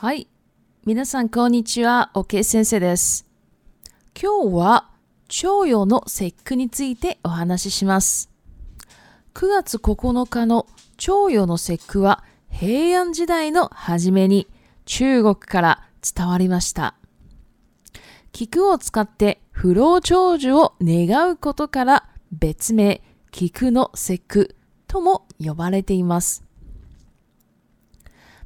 はい。皆さん、こんにちは。オケ先生です。今日は、腸腰の節句についてお話しします。9月9日の腸用の節句は、平安時代の初めに中国から伝わりました。菊を使って不老長寿を願うことから別名、菊の節句とも呼ばれています。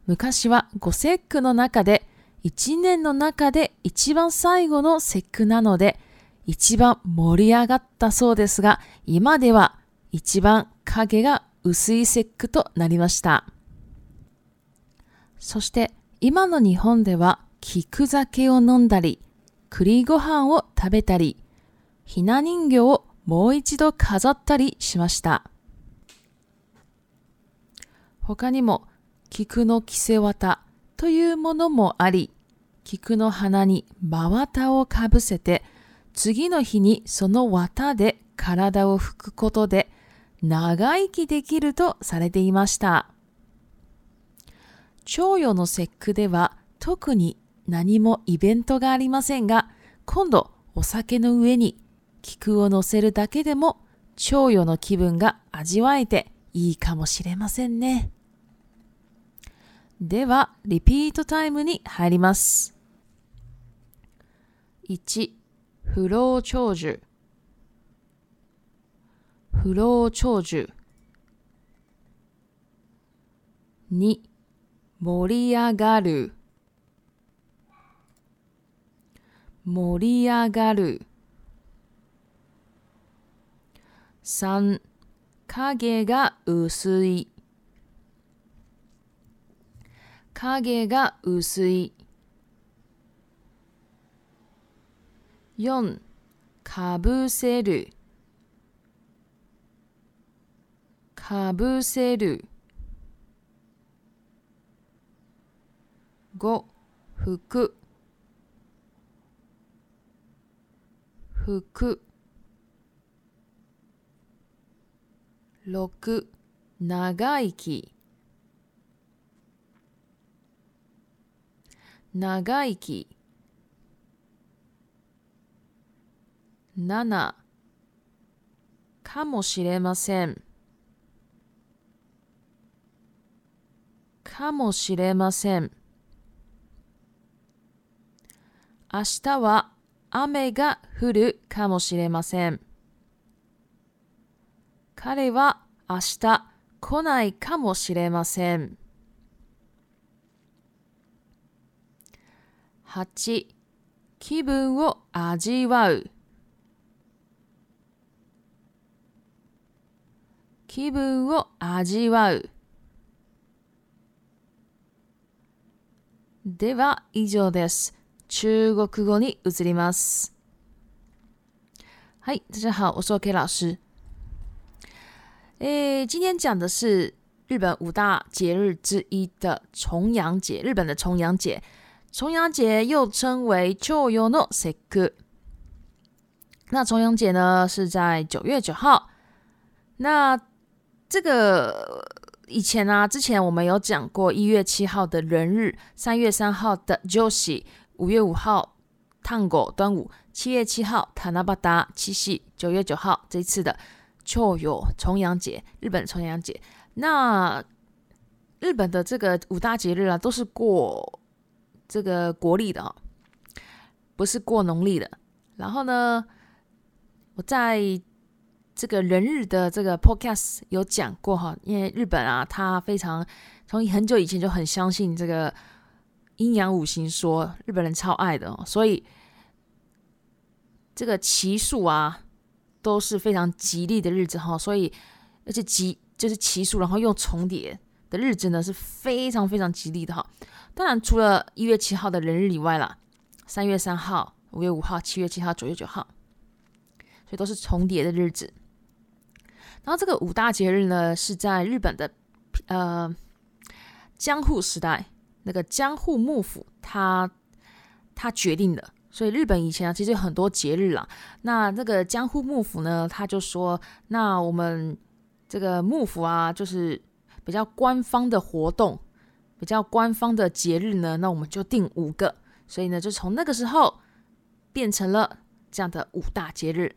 昔は5節句の中で1年の中で一番最後の節句なので一番盛り上がったそうですが今では一番影が薄い節句となりましたそして今の日本では菊酒を飲んだり栗ご飯を食べたりひな人形をもう一度飾ったりしました他にも菊の着せ綿というものもあり、菊の花に真綿をかぶせて、次の日にその綿で体を拭くことで長生きできるとされていました。長与の節句では特に何もイベントがありませんが、今度お酒の上に菊を乗せるだけでも長与の気分が味わえていいかもしれませんね。では、リピートタイムに入ります。1、不老長寿。不老長寿。2、盛り上がる。盛り上がる。3、影が薄い。影が薄い。4. かぶせる。かぶせる。5. 服。服。6. 長生き。長生き7かもしれませんかもしれません明日は雨が降るかもしれません彼は明日来ないかもしれません。8気分を味わう気分を味わうでは以上です中国語に移りますはい大家好我是 OK 老师诶今天讲的是日本五大节日之一的重阳节日本的重阳节重阳节又称为秋月の节，那重阳节呢是在九月九号。那这个以前呢，之前我们有讲过一月七号的人日，三月三号的 j o h i 五月五号汤果端午，七月七号タナ巴ダ七夕，九月九号这一次的秋游重阳节，日本重阳节。那日本的这个五大节日啊，都是过。这个国历的哦，不是过农历的。然后呢，我在这个人日的这个 podcast 有讲过哈，因为日本啊，他非常从很久以前就很相信这个阴阳五行说，日本人超爱的，所以这个奇数啊都是非常吉利的日子哈，所以而且吉就是奇数，然后又重叠。的日子呢是非常非常吉利的哈，当然除了一月七号的人日以外啦，三月三号、五月五号、七月七号、九月九号，所以都是重叠的日子。然后这个五大节日呢是在日本的呃江户时代那个江户幕府他他决定的，所以日本以前啊其实有很多节日啦。那这个江户幕府呢他就说，那我们这个幕府啊就是。比较官方的活动，比较官方的节日呢，那我们就定五个。所以呢，就从那个时候变成了这样的五大节日。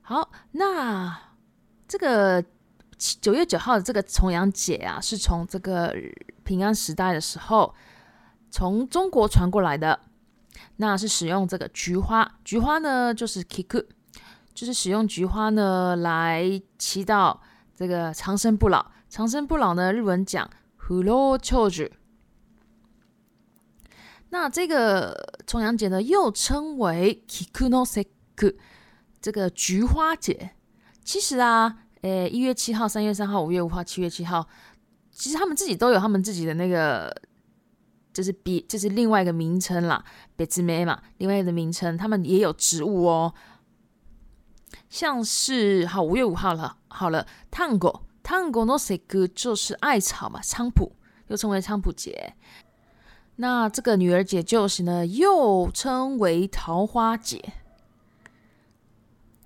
好，那这个九月九号的这个重阳节啊，是从这个平安时代的时候从中国传过来的。那是使用这个菊花，菊花呢就是 kiku，就是使用菊花呢来祈祷。这个长生不老，长生不老呢？日文讲 h u l o c h o j u 那这个重阳节呢，又称为 “kikuno sekku”，这个菊花节。其实啊，诶，一月七号、三月三号、五月五号、七月七号，其实他们自己都有他们自己的那个，就是比，就是另外一个名称啦别 e t 嘛，另外一个名称，他们也有植物哦。像是好五月五号了，好了，汤果汤果，那首歌就是艾草嘛，菖蒲又称为菖蒲节。那这个女儿节就是呢，又称为桃花节。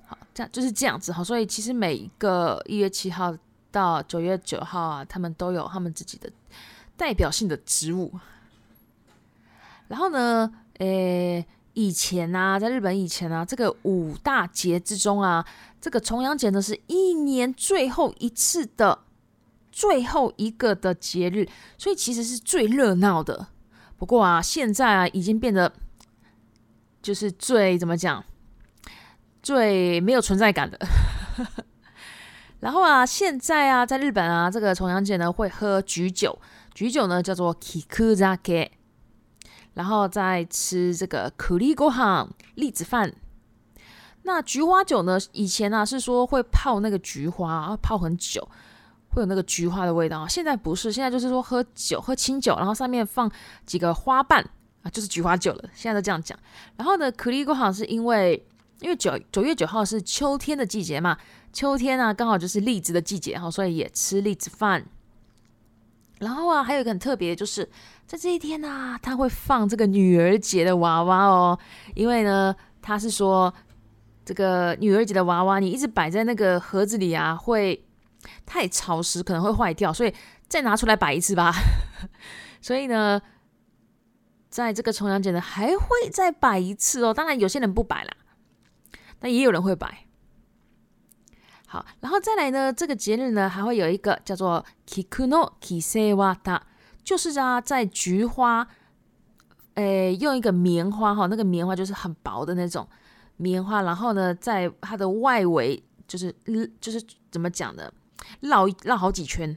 好，这样就是这样子。好，所以其实每一个一月七号到九月九号啊，他们都有他们自己的代表性的植物。然后呢，诶。以前啊，在日本以前啊，这个五大节之中啊，这个重阳节呢是一年最后一次的最后一个的节日，所以其实是最热闹的。不过啊，现在啊，已经变得就是最怎么讲，最没有存在感的。然后啊，现在啊，在日本啊，这个重阳节呢会喝菊酒，菊酒呢叫做 z a k け。然后再吃这个可力锅饭、栗子饭。那菊花酒呢？以前呢是说会泡那个菊花，泡很久，会有那个菊花的味道。现在不是，现在就是说喝酒，喝清酒，然后上面放几个花瓣啊，就是菊花酒了。现在都这样讲。然后呢，可力锅好是因为因为九九月九号是秋天的季节嘛，秋天啊刚好就是栗子的季节哈，所以也吃栗子饭。然后啊，还有一个很特别的就是。在这一天呢，他会放这个女儿节的娃娃哦，因为呢，他是说这个女儿节的娃娃你一直摆在那个盒子里啊，会太潮湿，可能会坏掉，所以再拿出来摆一次吧。所以呢，在这个重阳节呢，还会再摆一次哦。当然，有些人不摆啦，那也有人会摆。好，然后再来呢，这个节日呢，还会有一个叫做 Kikuno Kise Wat。a 就是啊，在菊花，诶，用一个棉花哈，那个棉花就是很薄的那种棉花，然后呢，在它的外围就是就是怎么讲的，绕绕好几圈，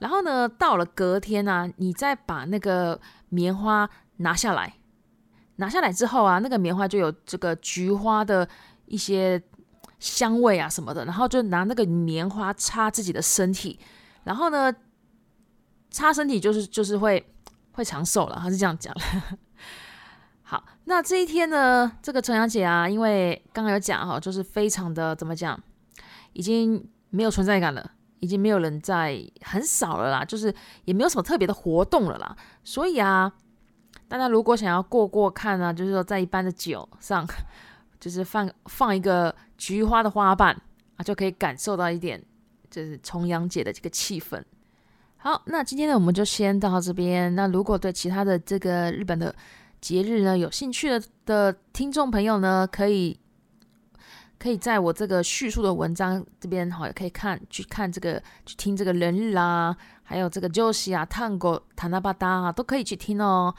然后呢，到了隔天啊，你再把那个棉花拿下来，拿下来之后啊，那个棉花就有这个菊花的一些香味啊什么的，然后就拿那个棉花擦自己的身体，然后呢。擦身体就是就是会会长寿了，他是这样讲。的。好，那这一天呢，这个重阳节啊，因为刚刚有讲哈，就是非常的怎么讲，已经没有存在感了，已经没有人在，很少了啦，就是也没有什么特别的活动了啦。所以啊，大家如果想要过过看呢，就是说在一般的酒上，就是放放一个菊花的花瓣啊，就可以感受到一点，就是重阳节的这个气氛。好，那今天呢，我们就先到这边。那如果对其他的这个日本的节日呢有兴趣的的听众朋友呢，可以可以在我这个叙述的文章这边哈，也可以看去看这个去听这个人日啊，还有这个 j o s 啊、Tango Tanabata 啊，都可以去听哦。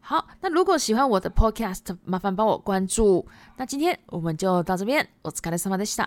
好，那如果喜欢我的 Podcast，麻烦帮我关注。那今天我们就到这边。我是卡疲れ様德西た。